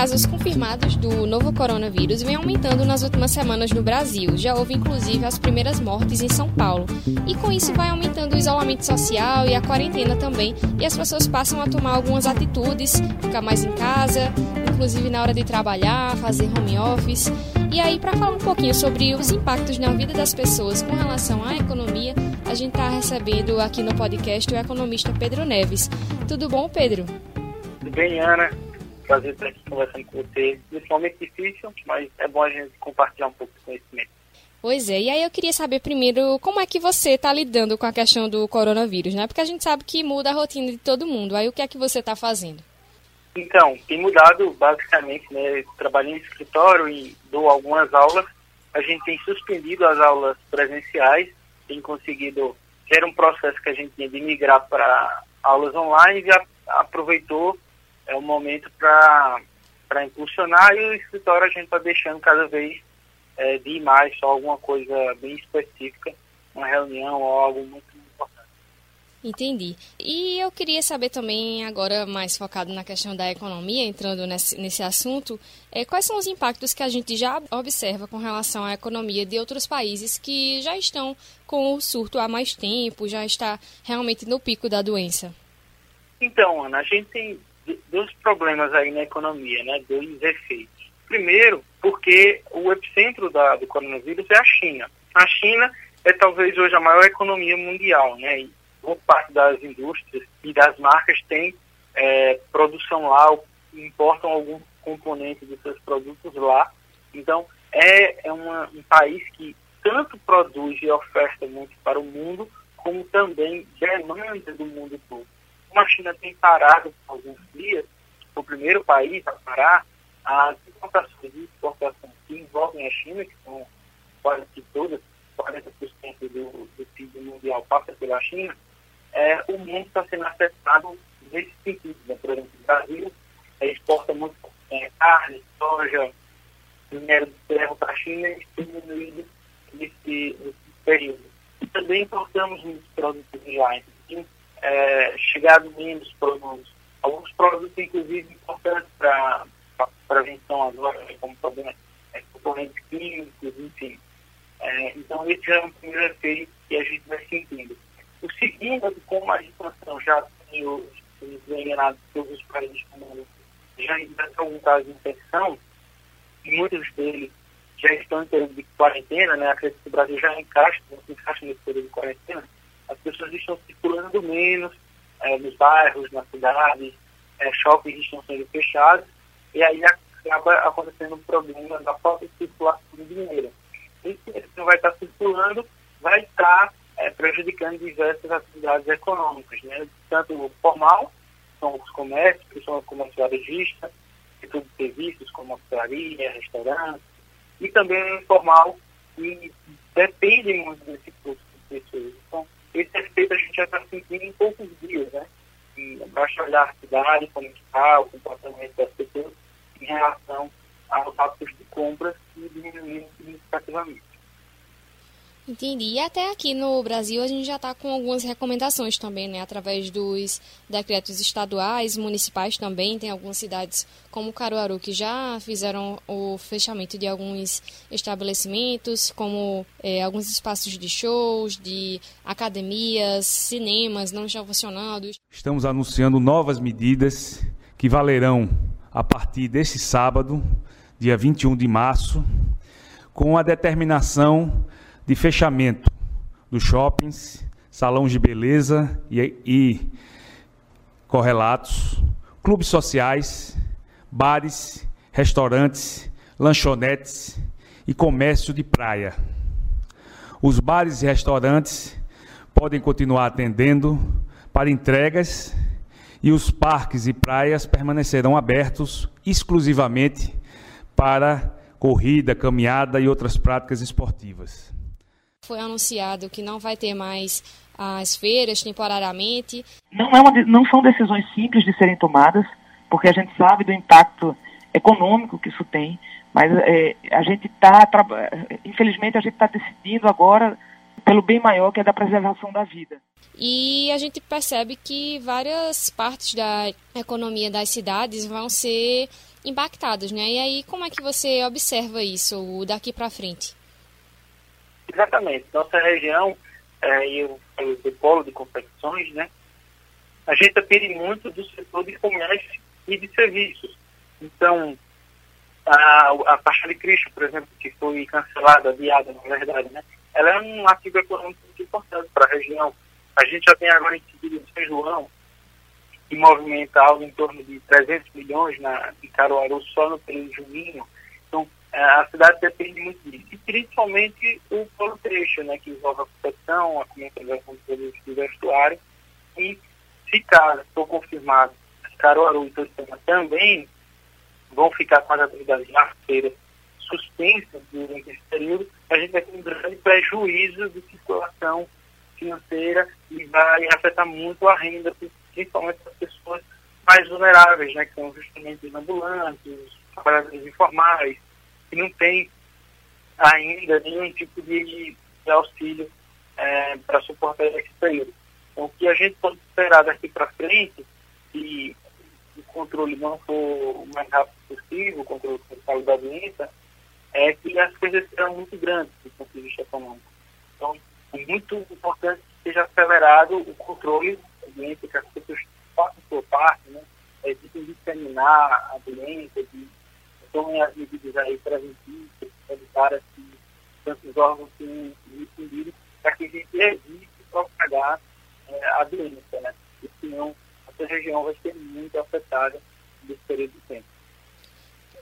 casos confirmados do novo coronavírus vem aumentando nas últimas semanas no Brasil. Já houve inclusive as primeiras mortes em São Paulo. E com isso vai aumentando o isolamento social e a quarentena também, e as pessoas passam a tomar algumas atitudes, ficar mais em casa, inclusive na hora de trabalhar, fazer home office. E aí, para falar um pouquinho sobre os impactos na vida das pessoas com relação à economia, a gente está recebendo aqui no podcast o economista Pedro Neves. Tudo bom, Pedro? Tudo bem, Ana prazer estar aqui conversando com você. Nesse momento difícil, mas é bom a gente compartilhar um pouco de conhecimento. Pois é, e aí eu queria saber primeiro como é que você está lidando com a questão do coronavírus, né? Porque a gente sabe que muda a rotina de todo mundo. Aí o que é que você está fazendo? Então, tem mudado basicamente, né? Trabalhando em escritório e dou algumas aulas. A gente tem suspendido as aulas presenciais, tem conseguido. Era um processo que a gente tinha de migrar para aulas online e aproveitou é um momento para impulsionar e o escritório a gente está deixando cada vez é, de ir mais só alguma coisa bem específica, uma reunião ou algo muito importante. Entendi. E eu queria saber também, agora mais focado na questão da economia, entrando nesse, nesse assunto, é, quais são os impactos que a gente já observa com relação à economia de outros países que já estão com o surto há mais tempo, já está realmente no pico da doença? Então, Ana, a gente tem dois problemas aí na economia, né? Dois efeitos. Primeiro, porque o epicentro da, do coronavírus é a China. A China é talvez hoje a maior economia mundial, né? E boa parte das indústrias e das marcas tem é, produção lá, importam algum componente de seus produtos lá. Então, é, é uma, um país que tanto produz e oferta muito para o mundo, como também demanda do mundo todo. Como a China tem parado por alguns dias, o primeiro país a parar, as importações e exportações que envolvem a China, que são quase que todas, 40% do, do PIB mundial passa pela China, é, o mundo está sendo afetado nesse sentido. Né? Por exemplo, o Brasil é, exporta muito é, carne, soja, minério de ferro para a China e diminuído nesse, nesse período. E também importamos muitos produtos. Então, é, chegado menos produtos. Alguns produtos, inclusive, importantes para a prevenção agora, como problemas é, componentes químicos, enfim. É, então, esse é o primeiro efeito que a gente vai sentindo. O segundo é que, como a situação já tem os enganados todos os países do mundo, já tem algum caso de infecção, e muitos deles já estão em período de quarentena, né? Acredito que o Brasil já encaixa, encaixa nesse período de quarentena, as pessoas estão circulando menos é, nos bairros, na cidade, é, shoppings estão sendo fechados, e aí acaba acontecendo um problema da de circulação de dinheiro. E se não vai estar circulando, vai estar é, prejudicando diversas atividades econômicas, né? tanto o formal, são os comércios, que são o comércio varejista, setor de serviços como hotelaria, restaurantes, e também o informal, que depende muito desse custo de pessoas. Então, esse efeito a gente já está sentindo em poucos dias, né? E basta olhar a cidade, como está, o comportamento das pessoas em relação aos hábitos de compras e diminuindo significativamente. Entendi. E até aqui no Brasil a gente já está com algumas recomendações também, né? Através dos decretos estaduais, municipais também. Tem algumas cidades como Caruaru que já fizeram o fechamento de alguns estabelecimentos, como é, alguns espaços de shows, de academias, cinemas não estão funcionando. Estamos anunciando novas medidas que valerão a partir desse sábado, dia 21 de março, com a determinação de fechamento dos shoppings, salões de beleza e, e correlatos, clubes sociais, bares, restaurantes, lanchonetes e comércio de praia. Os bares e restaurantes podem continuar atendendo para entregas e os parques e praias permanecerão abertos exclusivamente para corrida, caminhada e outras práticas esportivas foi anunciado que não vai ter mais as feiras temporariamente. Não, é uma, não são decisões simples de serem tomadas, porque a gente sabe do impacto econômico que isso tem, mas é, a gente está, infelizmente, a gente está decidindo agora pelo bem maior que é da preservação da vida. E a gente percebe que várias partes da economia das cidades vão ser impactados, né? E aí, como é que você observa isso daqui para frente? Exatamente. Nossa região, é, e o, o polo de confecções, né? A gente depende muito do setor de comércio e de serviços. Então, a, a taxa de Cristo, por exemplo, que foi cancelada, adiada, na verdade, né? Ela é um ativo econômico muito importante para a região. A gente já tem agora em seguida São João, que movimenta algo em torno de 300 milhões na, em Caruaru só no período junino. Então, a cidade depende muito disso. E principalmente o polo trecho, né, que envolve a competição, a comercialização dos produtos do vestuário. E, se caso for confirmado Caruaru e Toricama também vão ficar com as atividades marqueiras suspensas durante esse período, a gente vai ter um grande prejuízo de circulação financeira e vai afetar muito a renda, principalmente das pessoas mais vulneráveis, né, que são justamente os ambulantes, os trabalhadores informais, que não têm ainda nenhum tipo de, de auxílio é, para suportar esse período. Então, o que a gente pode esperar daqui para frente, se o controle não for o mais rápido possível, o controle total da doença, é que as coisas serão muito grandes do ponto de vista econômico. Então, é muito importante que seja acelerado o controle da doença, que as pessoas façam sua parte, né? evitem disseminar a doença, de tomem as medidas aí preventivas, evitar que tantos órgãos tenham difundido, para que a gente evite propagar é, a doença, né? Porque senão essa região vai ser muito afetada nesse período de tempo.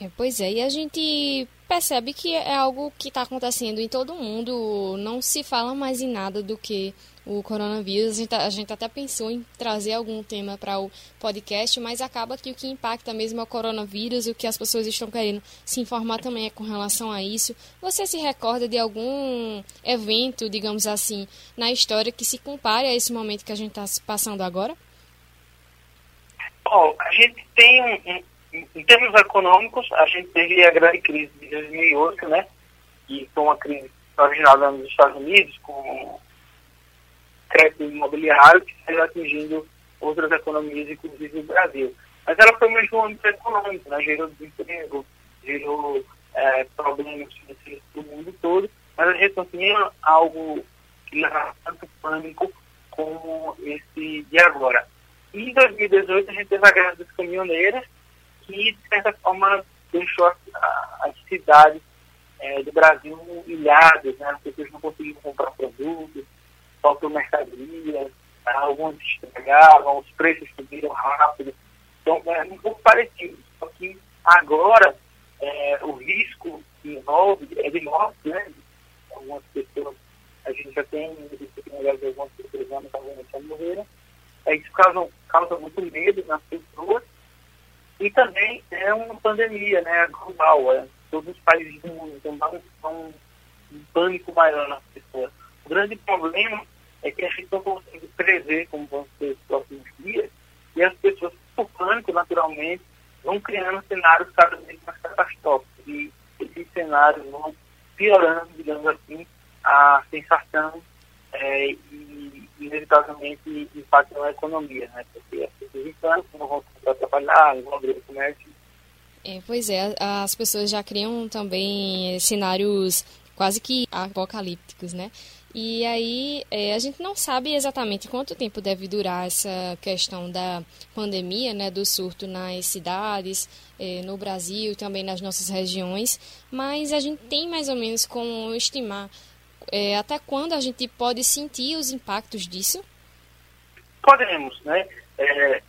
É, pois é, e a gente percebe que é algo que está acontecendo em todo mundo, não se fala mais em nada do que o coronavírus. A gente, tá, a gente até pensou em trazer algum tema para o podcast, mas acaba que o que impacta mesmo é o coronavírus e o que as pessoas estão querendo se informar também é com relação a isso. Você se recorda de algum evento, digamos assim, na história que se compare a esse momento que a gente está passando agora? Bom, a gente tem um, um, em termos econômicos, a gente teve a grande crise de 2008, né? Que foi uma crise originada nos Estados Unidos, com crédito imobiliário, que está atingindo outras economias, inclusive o Brasil. Mas ela foi mais um âmbito econômico, né? gerou desemprego, gerou é, problemas financeiros do mundo todo, mas a gente não tinha algo que levava tanto pânico como esse de agora. E em 2018 a gente teve a Guerra das Caminhoneiras, que de certa forma deixou as cidades é, do Brasil ilhadas, né? as pessoas não conseguiam comprar produtos, faltou mercadoria, alguns estragavam, os preços subiram rápido. Então é um pouco parecido, só que agora é, o risco que envolve é de morte, né? Algumas pessoas, a gente já tem, algumas pessoas já morreram, é, isso causa, causa muito medo nas pessoas e também é uma pandemia né, global. É, todos os países do mundo então dá um pânico maior nas pessoas. O grande problema é que a gente não consegue prever como vão ser os próximos dias e as pessoas, por pânico, naturalmente, vão criando cenários cada vez mais catastróficos. E esses cenários vão piorando, digamos assim, a sensação é, e inevitavelmente impactam a economia, né? Porque as pessoas não vão a trabalhar, não vão abrir o comércio. É, pois é, as pessoas já criam também cenários quase que apocalípticos, né? E aí é, a gente não sabe exatamente quanto tempo deve durar essa questão da pandemia, né, do surto nas cidades, é, no Brasil também nas nossas regiões, mas a gente tem mais ou menos como estimar é, até quando a gente pode sentir os impactos disso? Podemos, né? É,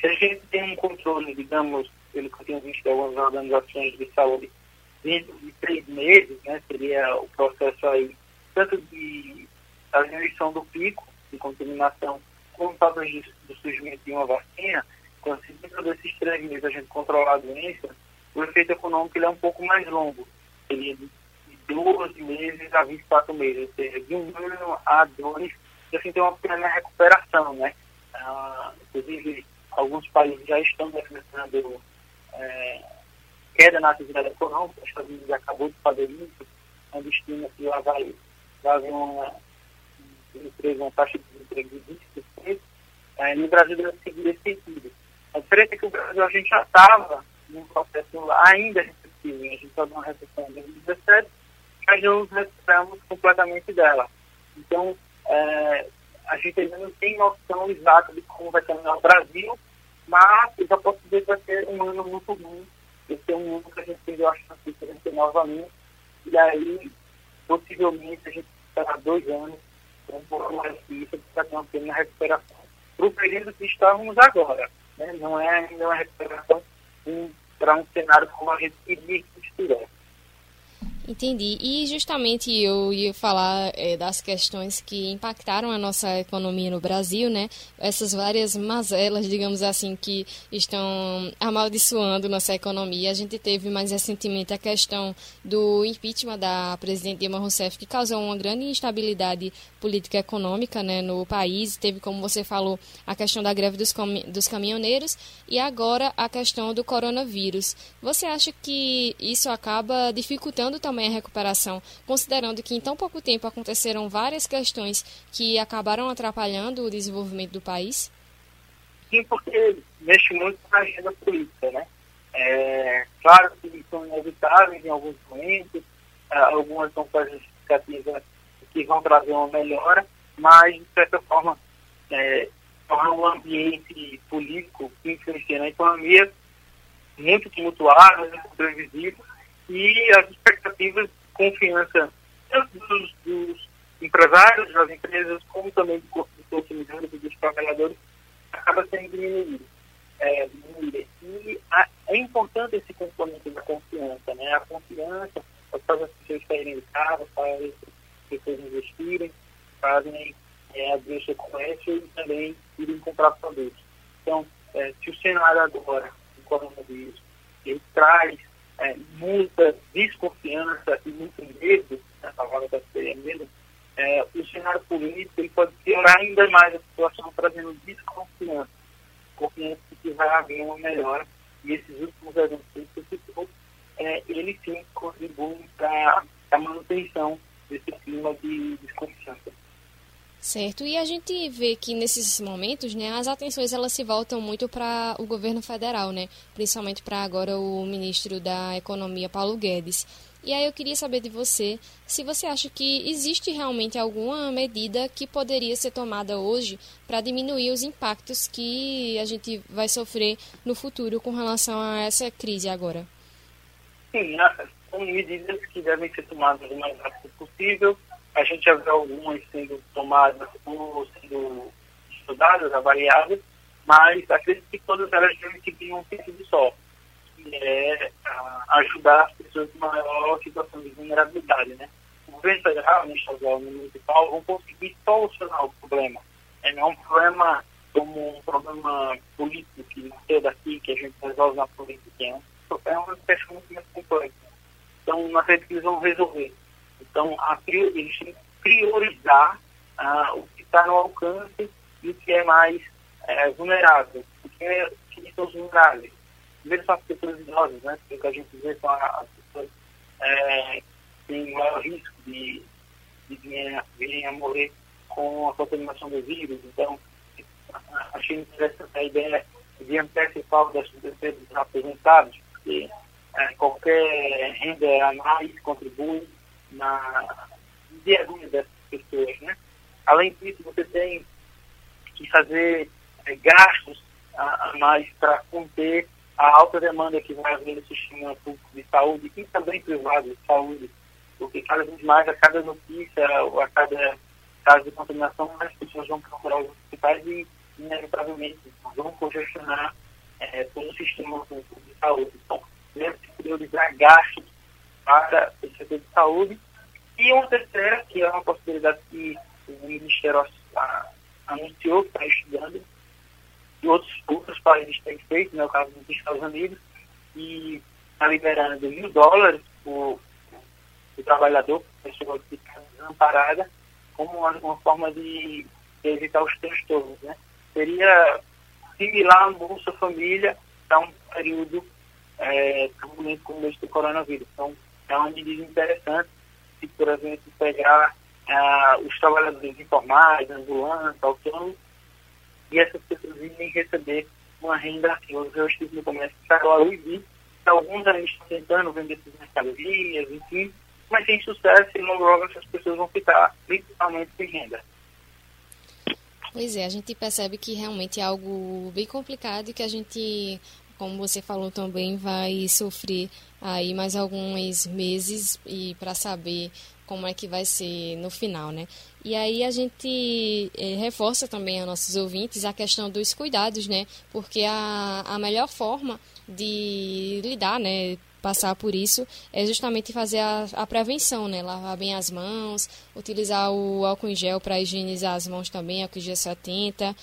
se a gente tem um controle, digamos, pelo que eu tenho visto de algumas organizações de saúde, dentro de três meses, né, seria o processo aí, tanto de a diminuição do pico de contaminação, como talvez do surgimento de uma vacina, quando se dentro desses três meses a gente controlar a doença, o efeito econômico ele é um pouco mais longo. Seria de 12 meses a 24 meses, ou seja, de um ano a dois, assim tem uma pequena recuperação, né? Ah, inclusive, alguns países já estão decretando é, queda na atividade econômica, os Estados Unidos acabou de fazer isso, onde estima que lá vai, vai haver uma, uma taxa de desemprego de 20%, é, no Brasil deve seguir esse sentido. A diferença é que o Brasil a gente já estava num processo ainda restritivo. A gente está numa recessão em 2017, mas não recuperamos completamente dela. Então, é, a gente ainda não tem noção exata de como vai terminar o Brasil, mas eu já posso dizer que vai ser um ano muito ruim. Vai ser um ano que a gente tem, eu acho, que vai ser novamente. E aí, possivelmente, a gente terá dois anos, um pouco mais difícil, para ter uma pequena recuperação para o período que estávamos agora. Né? Não é ainda uma recuperação um, para um cenário como a gente queria que estivesse. Entendi. E justamente eu ia falar é, das questões que impactaram a nossa economia no Brasil, né? Essas várias mazelas, digamos assim, que estão amaldiçoando nossa economia. A gente teve mais recentemente a questão do impeachment da presidente Dilma Rousseff, que causou uma grande instabilidade política e econômica né, no país. Teve, como você falou, a questão da greve dos, dos caminhoneiros e agora a questão do coronavírus. Você acha que isso acaba dificultando também também a recuperação, considerando que em tão pouco tempo aconteceram várias questões que acabaram atrapalhando o desenvolvimento do país? Sim, porque mexe muito na agenda política, né? É, claro que são inevitáveis em alguns momentos, ah, algumas são justificativas que vão trazer uma melhora, mas, de certa forma, é, torna um ambiente político que influencia na economia muito tumultuado, muito previsível, e as expectativas de confiança dos, dos empresários, das empresas, como também dos consumidores e dos trabalhadores, acaba sendo diminuído. É, E a, é importante esse componente da confiança, né? A confiança faz as pessoas saírem de casa, faz as pessoas investirem, fazem é, abrir seu comércio e também irem comprar produtos. Então, é, se o cenário agora, do coronavírus, ele traz é, muita desconfiança e muito medo, nessa palavra da seria medo, é, o cenário político ele pode piorar ainda mais a situação, trazendo desconfiança. Confiança que vai haver uma melhora. E esses últimos eventos que você citou, é, ele sim contribuem para a manutenção desse clima de desconfiança. Certo, e a gente vê que nesses momentos, né, as atenções elas se voltam muito para o governo federal, né, principalmente para agora o ministro da Economia, Paulo Guedes. E aí eu queria saber de você se você acha que existe realmente alguma medida que poderia ser tomada hoje para diminuir os impactos que a gente vai sofrer no futuro com relação a essa crise agora. Sim, são medidas que devem ser tomadas o mais rápido possível a gente já viu algumas sendo tomadas ou sendo estudadas, avaliadas, mas acredito que todas elas devem seguir um sentido só, que é ajudar as pessoas em maior situação de vulnerabilidade. Né? O governo federal, o estadual e municipal vão conseguir solucionar o problema. É não é um problema como um problema político que nasceu daqui, que a gente resolve na política. É uma questão muito complexa. Então, não acredito que eles vão resolver então, a, que priorizar ah, o que está no alcance e o que é mais é, vulnerável. O que, é, que são os vulneráveis? Primeiro são as pessoas idosas, né? Porque o que a gente vê são as pessoas é, que têm maior risco de, de virem a morrer com a contaminação do vírus. Então, achei interessante a ideia de antecipar das dos aposentados, porque é, qualquer renda a mais contribui na dia a dia dessas pessoas. Né? Além disso, você tem que fazer é, gastos a, a mais para conter a alta demanda que vai haver no sistema público de saúde e também privado de saúde, porque cada vez mais, a cada notícia ou a cada caso de contaminação, mais pessoas vão procurar os hospitais e, inevitavelmente, vão congestionar é, todo o sistema público de saúde. Então, deve-se priorizar gastos para o setor de saúde. E uma terceira, que é uma possibilidade que o Ministério anunciou que está estudando, e outros, outros países têm feito, no né, caso dos Estados Unidos, e está liberando mil dólares por o trabalhador, pessoa que fica desamparada, como uma, uma forma de, evitar os transtornos. Né? Seria similar a Bolsa Família para um período é, como este do coronavírus. Então, é uma medida interessante se, por exemplo, pegar ah, os trabalhadores informais, ambulantes, autônomos, e essas pessoas irem receber uma renda, eu estive no comércio estadual e vi Alguns ainda estão tentando vender essas mercadorias, enfim, mas sem sucesso e logo logo essas pessoas vão ficar literalmente sem renda. Pois é, a gente percebe que realmente é algo bem complicado e que a gente, como você falou também, vai sofrer aí mais alguns meses e para saber como é que vai ser no final, né? E aí a gente eh, reforça também a nossos ouvintes a questão dos cuidados, né? Porque a, a melhor forma de lidar, né? Passar por isso é justamente fazer a, a prevenção, né? Lavar bem as mãos, utilizar o álcool em gel para higienizar as mãos também, álcool em gel 70,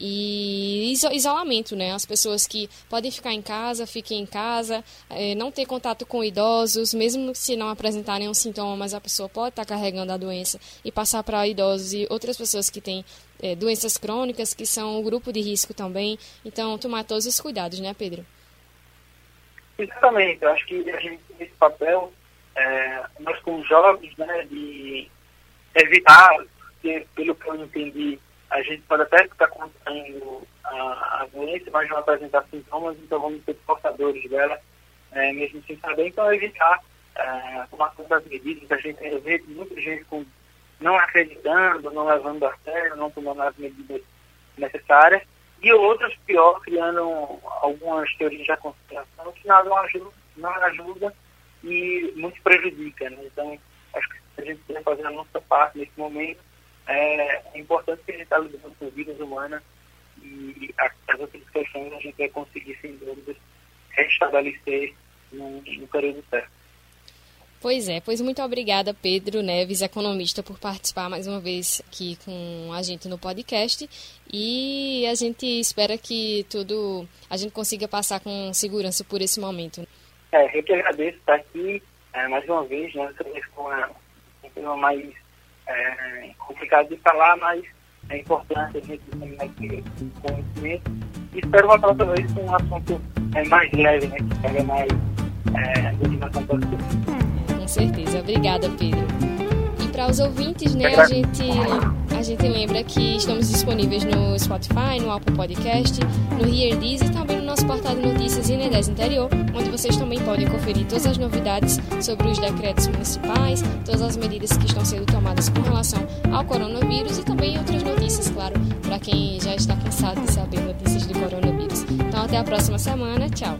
e isolamento, né? As pessoas que podem ficar em casa, fiquem em casa, é, não ter contato com idosos, mesmo se não apresentar nenhum sintoma, mas a pessoa pode estar carregando a doença e passar para idosos e outras pessoas que têm é, doenças crônicas, que são o grupo de risco também. Então, tomar todos os cuidados, né, Pedro? Exatamente. Eu acho que a gente tem esse papel, é, nós como jovens, né, de evitar, porque, pelo que eu entendi, a gente pode até estar contraindo a, a doença, mas não apresentar sintomas, então vamos ser portadores dela, é, mesmo sem saber. Então, evitar é, tomar as medidas. A gente vê muita gente com, não acreditando, não levando a sério, não tomando as medidas necessárias. E outras, pior, criando algumas teorias da conspiração que não ajuda, ajuda e muito prejudica. Né? Então, acho que a gente deve fazer a nossa parte nesse momento é, é importante que a gente está lidando com vidas humanas e as outras questões a gente vai conseguir, sem dúvidas, restabelecer no, no período certo. Pois é, pois muito obrigada, Pedro Neves, economista, por participar mais uma vez aqui com a gente no podcast. E a gente espera que tudo a gente consiga passar com segurança por esse momento. É, eu que agradeço estar aqui é, mais uma vez, né, com uma, um tema mais é, complicado de falar, mas é importante a gente esse conhecimento. E espero voltar outra vez com um assunto é, mais leve, né, que pega mais é, motivação para Com certeza. Obrigada, Pedro. E para os ouvintes, né, a gente a gente lembra que estamos disponíveis no Spotify, no Apple Podcast, no Here This e também no nosso portal de notícias Inedés Interior, onde vocês também podem conferir todas as novidades sobre os decretos municipais, todas as medidas que estão sendo tomadas com relação ao coronavírus e também outras notícias, claro, para quem já está cansado de saber notícias do coronavírus. Então até a próxima semana. Tchau.